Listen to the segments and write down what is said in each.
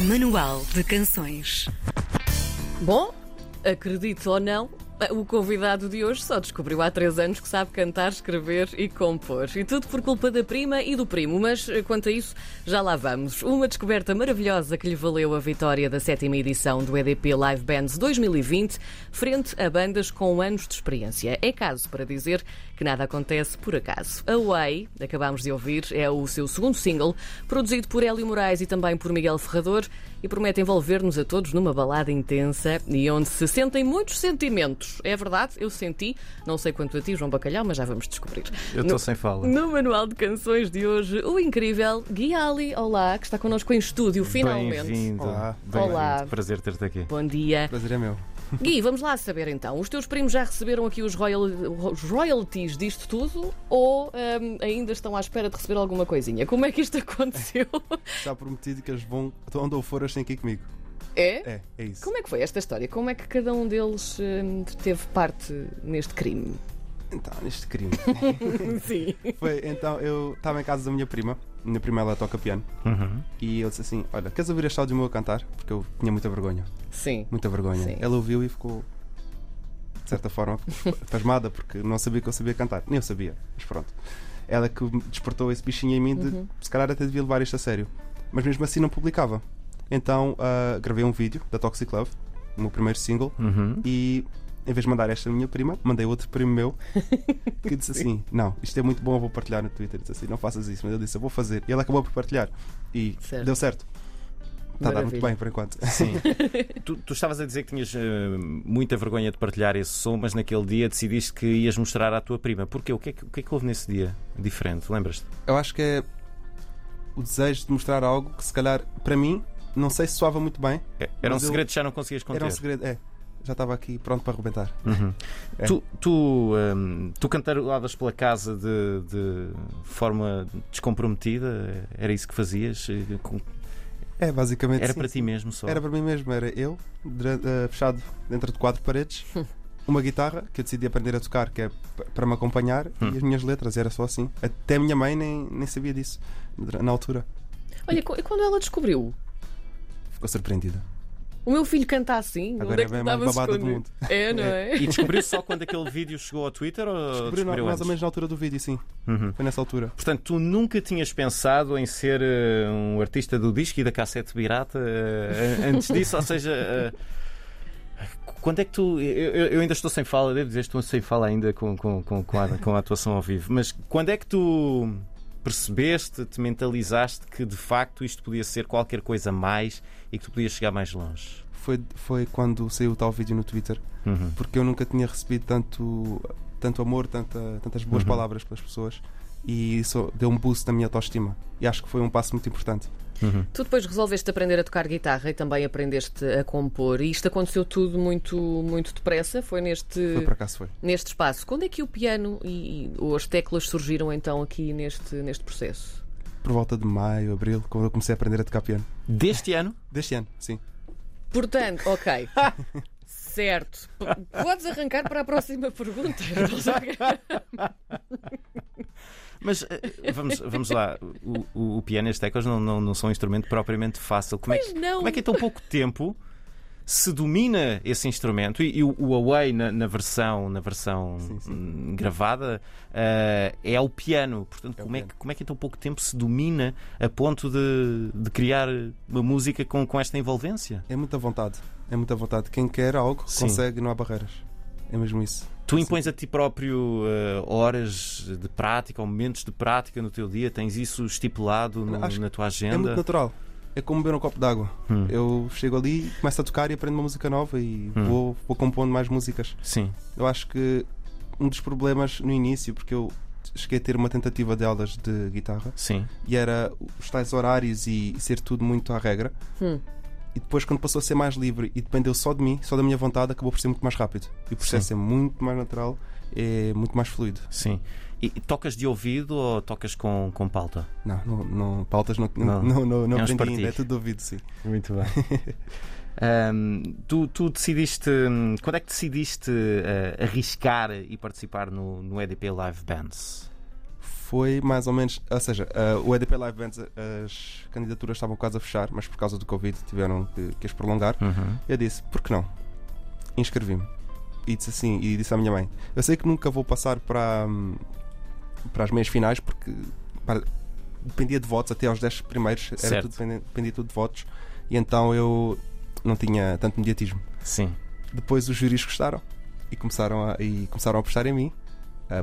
Manual de Canções. Bom, acredite ou não, o convidado de hoje só descobriu há três anos que sabe cantar, escrever e compor. E tudo por culpa da prima e do primo, mas eh, quanto a isso, já lá vamos. Uma descoberta maravilhosa que lhe valeu a vitória da sétima edição do EDP Live Bands 2020, frente a bandas com anos de experiência. É caso para dizer que nada acontece por acaso. Away, acabámos de ouvir, é o seu segundo single, produzido por Hélio Moraes e também por Miguel Ferrador, e promete envolver-nos a todos numa balada intensa e onde se sentem muitos sentimentos. É verdade, eu senti, não sei quanto a ti, João Bacalhau, mas já vamos descobrir. Eu estou sem fala. No manual de canções de hoje, o incrível Gui Ali, olá, que está connosco em estúdio, finalmente. Bem-vindo. Olá. Bem-vindo. Olá. Prazer ter-te aqui. Bom dia. Prazer é meu. Gui, vamos lá saber então. Os teus primos já receberam aqui os, royal- os royalties disto tudo ou hum, ainda estão à espera de receber alguma coisinha? Como é que isto aconteceu? Está prometido que eles vão, onde eu for, eles têm ir comigo. É? É, é isso. Como é que foi esta história? Como é que cada um deles hum, teve parte neste crime? Então, neste crime. Sim. Foi, então, eu estava em casa da minha prima. Minha prima, ela toca piano. Uhum. E eu disse assim: Olha, queres ouvir este áudio meu a cantar? Porque eu tinha muita vergonha. Sim. Muita vergonha. Sim. Ela ouviu e ficou, de certa forma, pasmada, porque não sabia que eu sabia cantar. Nem eu sabia, mas pronto. Ela que me despertou esse bichinho em mim de Uhum. se calhar até devia levar isto a sério. Mas mesmo assim não publicava. Então ah, gravei um vídeo da Toxic Love, o meu primeiro single, Uhum. e em vez de mandar esta minha prima, mandei outro primo meu que disse assim: Não, isto é muito bom, eu vou partilhar no Twitter. Disse assim: Não faças isso. Mas ele disse: Eu vou fazer. E ele acabou por partilhar. E Certo. deu certo. Está a dar muito bem por enquanto. Sim. tu, tu estavas a dizer que tinhas eh, muita vergonha de partilhar esse som, mas naquele dia decidiste que ias mostrar à tua prima. Porquê? O que é que, o que, é que houve nesse dia diferente? Lembras-te? Eu acho que é o desejo de mostrar algo que, se calhar, para mim, não sei se soava muito bem. É- Era um segredo que já não conseguias conter. Era um segredo. É, já estava aqui pronto para arrebentar. Uhum. É. Tu, tu, hum, tu cantarolavas pela casa de, de forma descomprometida? Era isso que fazias? Com- É, basicamente. Era sim, para ti mesmo só? Era para mim mesmo. Era eu, eh, fechado dentro de quatro paredes. Uma guitarra que eu decidi aprender a tocar, que é para me acompanhar, Hum. e as minhas letras, era só assim. Até a minha mãe nem, nem sabia disso na altura. Olha, e quando ela descobriu? Ficou surpreendida. O meu filho canta assim? Agora Onde é é que bem mais babada do mundo. É, não é? E descobriu só quando aquele vídeo chegou ao Twitter ou Descobri descobriu mais antes? ou menos na altura do vídeo, sim. Uhum. Foi nessa altura. Portanto, tu nunca tinhas pensado em ser eh, um artista do disco e da cassete pirata eh, antes disso? Ou seja, eh, quando é que tu. Eu, eu- eu ainda estou sem fala, devo dizer, estou sem fala ainda com, com, com, com, a, com a atuação ao vivo, mas quando é que tu percebeste, te mentalizaste que de facto isto podia ser qualquer coisa mais e que tu podias chegar mais longe? Foi, foi quando saiu o tal vídeo no Twitter, Uhum. porque eu nunca tinha recebido tanto, tanto amor, tanta, tantas boas Uhum. palavras pelas pessoas. E isso deu um boost na minha autoestima. E acho que foi um passo muito importante. Uhum. Tu depois resolveste aprender a tocar guitarra e também aprendeste a compor. E isto aconteceu tudo muito, muito depressa. Foi neste, Foi acaso foi. neste espaço. Quando é que o piano e, e- ou as teclas surgiram então aqui neste, neste processo? Por volta de maio, abril, quando eu comecei a aprender a tocar piano. Deste ano? Deste ano, sim. Portanto, ok. Certo. P- Podes arrancar para a próxima pergunta. Mas eh, vamos, vamos lá, o, o, o piano e as teclas não, não, não são um instrumento propriamente fácil. Como é, que, Pois não. como é que em tão pouco tempo se domina esse instrumento e, e o, o Away na, na versão, na versão Sim, sim. gravada eh, é o piano. Portanto, É como, é piano. que, como é que em tão pouco tempo se domina a ponto de, de criar uma música com, com esta envolvência? É muita vontade. É muita vontade. Quem quer algo, Sim. consegue, não há barreiras. É mesmo isso. Tu impões a ti próprio eh, horas de prática ou momentos de prática no teu dia? Tens isso estipulado no- na tua É agenda? muito natural. É como beber um copo d'água. Hum. Eu chego ali, começo a tocar e aprendo uma música nova e Hum. vou, vou compondo mais músicas. Sim. Eu acho que um dos problemas no início, porque eu cheguei a ter uma tentativa de aulas de guitarra Sim. e era os tais horários e ser tudo muito à regra. Hum. E depois, quando passou a ser mais livre e dependeu só de mim, só da minha vontade, acabou por ser muito mais rápido. E o processo é muito mais natural, é muito mais fluido. Sim. E, e tocas de ouvido ou tocas com, com pauta? Não, não, não pautas não, Não. não, não, não, É um aprendi ainda, é tudo de ouvido, sim. Muito bem. tu, tu decidiste. hum, Quando é que decidiste eh, arriscar e participar no, no EDP Live Bands? Foi mais ou menos. Ou seja, uh, o EDP Live Bands, as candidaturas estavam quase a fechar, mas por causa do Covid tiveram que, que as prolongar. Uhum. Eu disse, por que não? Inscrevi-me. E disse assim, e disse à minha mãe: Eu sei que nunca vou passar para, para as meias finais porque pá, dependia de votos, até aos 10 primeiros era tudo, dependia, dependia tudo de votos, e então eu não tinha tanto mediatismo. Sim. Depois os júris gostaram e começaram a, e começaram a apostar em mim,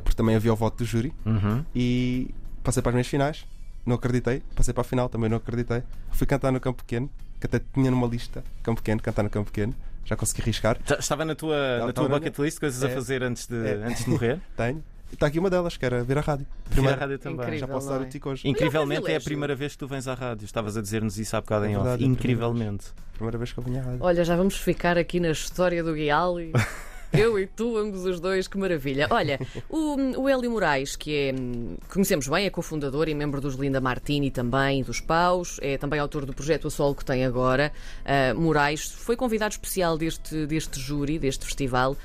porque também havia o voto do júri, Uhum. e passei para as meias finais, não acreditei, passei para a final, também não acreditei. Fui cantar no campo pequeno, que até tinha numa lista, campo pequeno, cantar no campo pequeno, já consegui arriscar. Já Estava na tua, na Estava tua na bucket list, coisas a É. fazer antes de, É. antes de morrer? Tenho. E está aqui uma delas, que era ver a rádio. Vir à Primeiro, rádio também. Incrível. já posso dar é? o tico hoje. Incrivelmente é a primeira vez que tu vens à rádio. Estavas a dizer-nos isso há bocado É em verdade, off. é a primeira Incrivelmente. Primeira vez que eu vinha à rádio. Olha, já vamos ficar aqui na história do Guiali. Eu e tu, ambos os dois, que maravilha. Olha, o, o Hélio Moraes, que é, conhecemos bem, é cofundador e membro dos Linda Martini também, dos Paus, é também autor do projeto A Sol que tem agora. Ah, Moraes foi convidado especial deste, deste júri, deste festival,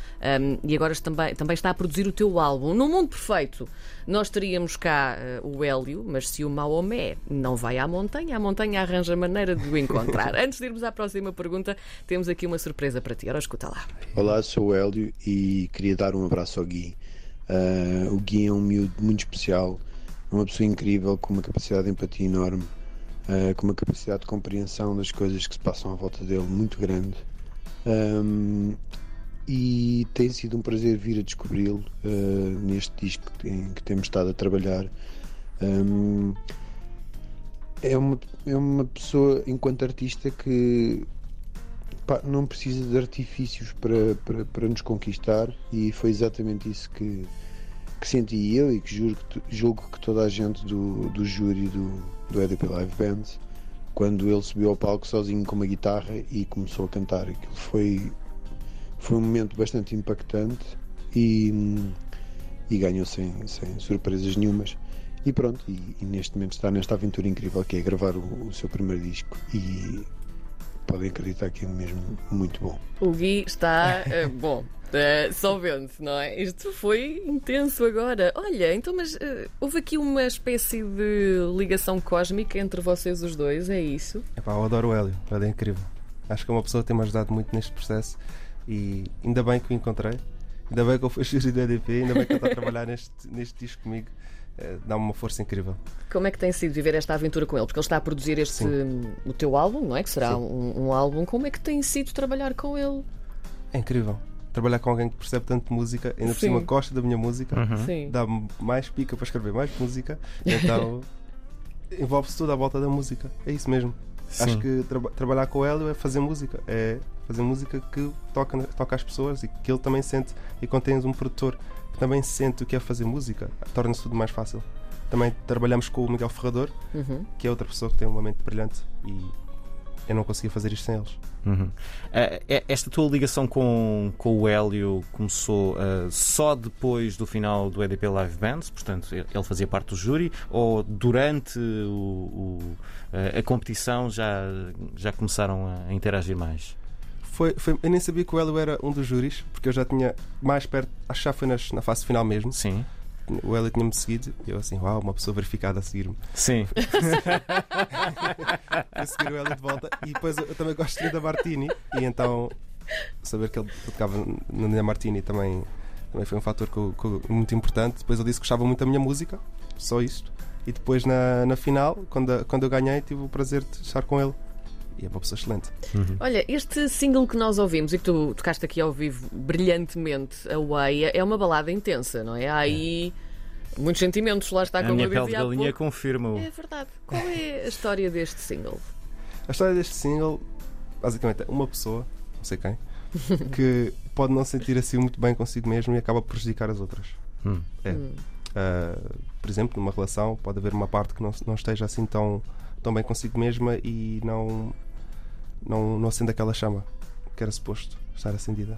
hum, e agora também, também está a produzir o teu álbum. Num mundo perfeito, nós teríamos cá ah, o Hélio, mas se o Maomé não vai à montanha, a montanha arranja maneira de o encontrar. Antes de irmos à próxima pergunta, temos aqui uma surpresa para ti. Ora, escuta lá. Olá, sou o Hélio e queria dar um abraço ao Gui. Ah, o Gui é um miúdo muito especial, uma pessoa incrível, com uma capacidade de empatia enorme, ah, com uma capacidade de compreensão das coisas que se passam à volta dele muito grande. Ahm, e tem sido um prazer vir a descobri-lo ah, neste disco em que temos estado a trabalhar. Ahm, é, uma, é uma pessoa, enquanto artista, que pá, não precisa de artifícios para, para, para nos conquistar e foi exatamente isso que, que senti eu e que julgo, julgo que toda a gente do, do júri do, do EDP Live Band quando ele subiu ao palco sozinho com uma guitarra e começou a cantar. Aquilo foi, foi um momento bastante impactante e, e ganhou sem, sem surpresas nenhumas. E pronto, e, e neste momento está nesta aventura incrível que é gravar o, o seu primeiro disco e podem acreditar que é mesmo muito bom. O Gui está eh, bom. eh, só vendo, não é? Isto foi intenso agora. Olha, então, mas eh, houve aqui uma espécie de ligação cósmica entre vocês os dois, é isso? Epá, eu adoro o Hélio, o Hélio é incrível. Acho que é uma pessoa que tem-me ajudado muito neste processo e ainda bem que o encontrei. Ainda bem que eu fui júri do EDP, ainda bem que ele está a trabalhar neste, neste disco comigo. Eh, Dá-me uma força incrível. Como é que tem sido viver esta aventura com ele? Porque ele está a produzir este Sim. o teu álbum, não é? Que será um, um álbum. Como é que tem sido trabalhar com ele? É incrível. Trabalhar com alguém que percebe tanto de música, ainda por Sim. cima gosta da minha música, Uhum. Dá-me mais pica para escrever mais música, então envolve-se tudo à volta da música. É isso mesmo. Acho Sim. que traba- trabalhar com Hélio é fazer música, é fazer música que toca, toca às pessoas e que ele também sente. E quando tens um produtor que também sente o que é fazer música, torna-se tudo mais fácil. Também trabalhamos com o Miguel Ferrador, Uhum. que é outra pessoa que tem uma mente brilhante e eu não conseguia fazer isto sem eles. Uhum. Eh, esta tua ligação com, com o Hélio começou eh, só depois do final do EDP Live Bands, portanto, ele fazia parte do júri, ou durante o- o, a competição já, já começaram a interagir mais? Foi, foi- eu nem sabia que o Hélio era um dos júris, porque eu já tinha mais perto, acho que já foi nas- na fase final mesmo. Sim. O Hélio tinha-me seguido e eu assim, uau, uma pessoa verificada a seguir-me. Sim. Fui seguir o Hélio de volta e depois eu, também gosto de da Martini e então saber que ele tocava na Nina Martini também, também foi um fator muito importante. Depois ele disse que gostava muito da minha música, só isto. E depois na, na final, quando, a- quando eu ganhei, tive o prazer de estar com ele. E é uma pessoa excelente. Olha, este single que nós ouvimos e que tu tocaste aqui ao vivo brilhantemente, a Way, é uma balada intensa, não é? Há aí muitos sentimentos, lá está, A como minha eu pele de dizia há galinha pouco. confirma-o. É verdade. Qual é a história deste single? A história deste single, basicamente, é uma pessoa, não sei quem, que pode não sentir assim muito bem consigo mesmo e acaba por prejudicar as outras. Hum. É. Hum. Uh, por exemplo, numa relação, pode haver uma parte que não, não esteja assim tão, tão bem consigo mesma e não, não, não acende aquela chama que era suposto estar acendida.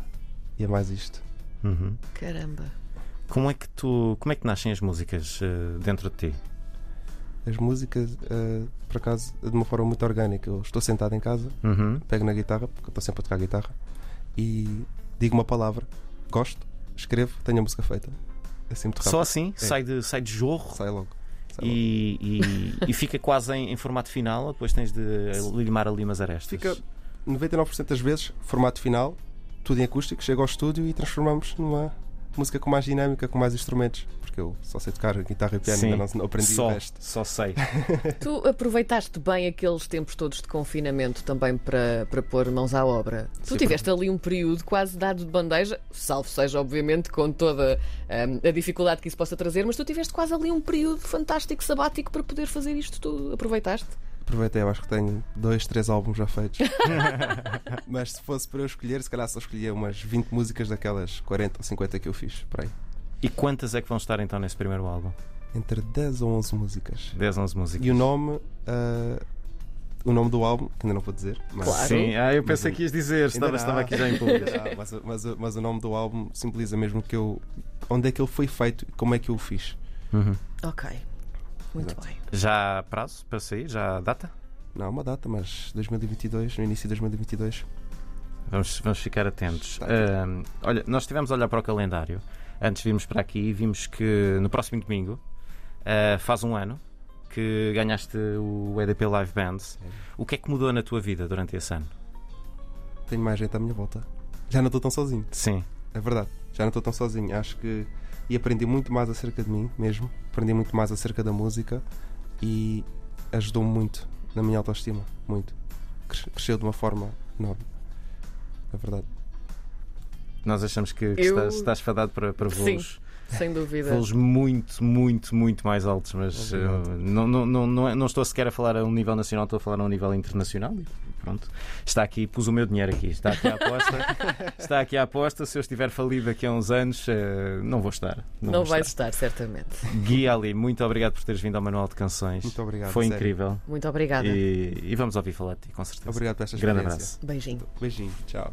E é mais isto. Uhum. Caramba. Como é que tu, como é que nascem as músicas eh, dentro de ti? As músicas, uh, por acaso, de uma forma muito orgânica. Eu estou sentado em casa, Uhum. pego na guitarra, porque eu estou sempre a tocar guitarra, e digo uma palavra, gosto, escrevo, tenho a música feita. assim muito rápido. Só assim? É. Sai, de, sai de jorro Sai logo. E, e, e fica quase em, em formato final, depois tens de limar ali umas arestas. Fica 99% das vezes, formato final, tudo em acústico, chega ao estúdio e transformamos numa música com mais dinâmica, com mais instrumentos. Porque eu só sei tocar guitarra e piano, Sim, ainda não, não aprendi só, o resto. só sei. Tu aproveitaste bem aqueles tempos todos de confinamento também para, para pôr mãos à obra. Tu Sim, tiveste ali um período quase dado de bandeja, salvo seja, obviamente, com toda hum, a dificuldade que isso possa trazer, mas tu tiveste quase ali um período fantástico, sabático, para poder fazer isto tudo. Aproveitaste? Aproveitei, eu acho que tenho dois, três álbuns já feitos. Mas se fosse para eu escolher, se calhar só escolhia umas 20 músicas daquelas 40 ou 50 que eu fiz. Por aí. E quantas é que vão estar então nesse primeiro álbum? Entre 10 ou 11 músicas. 10, 11 músicas. E o nome. ah, o nome do álbum, que ainda não vou dizer. Mas, Claro. Sim, ah, eu pensei Mas que ias dizer, estava, estava aqui já em público. Mas, mas, mas o nome do álbum simboliza mesmo que eu. Onde é que ele foi feito e como é que eu o fiz. Uhum. Ok. Muito Exato. bem. Já há prazo para sair? Já há data? Não, uma data, mas 2022, no início de 2022. Vamos, vamos ficar atentos. Ahm, olha, nós estivemos a olhar para o calendário antes de virmos para aqui e vimos que no próximo domingo ah, faz um ano que ganhaste o EDP Live Band. O que é que mudou na tua vida durante esse ano? Tenho mais gente à minha volta. Já não estou tão sozinho. Sim. É verdade, já não estou tão sozinho. Acho que. E aprendi muito mais acerca de mim mesmo. Aprendi muito mais acerca da música e ajudou-me muito na minha autoestima. Muito. Cres- Cresceu de uma forma enorme. É verdade. Nós achamos que, que Eu- estás, estás fadado para, para Sim. voos, Sem dúvida. voos muito, muito, muito mais altos, mas ah, não, não, não, não, é- não estou sequer a falar a um nível nacional, estou a falar a um nível internacional. E pronto, está aqui, pus o meu dinheiro aqui, está aqui a aposta. está aqui a aposta. Se eu estiver falido daqui a uns anos, ah, não vou estar. Não, Não vou vais estar. estar, certamente. Gui Ali, muito obrigado por teres vindo ao Manual de Canções. Muito obrigado. Foi sério. incrível. Muito obrigada. E, e vamos ouvir falar de ti, com certeza. Obrigado por esta Grande experiência. abraço. Beijinho. Beijinho. Tchau.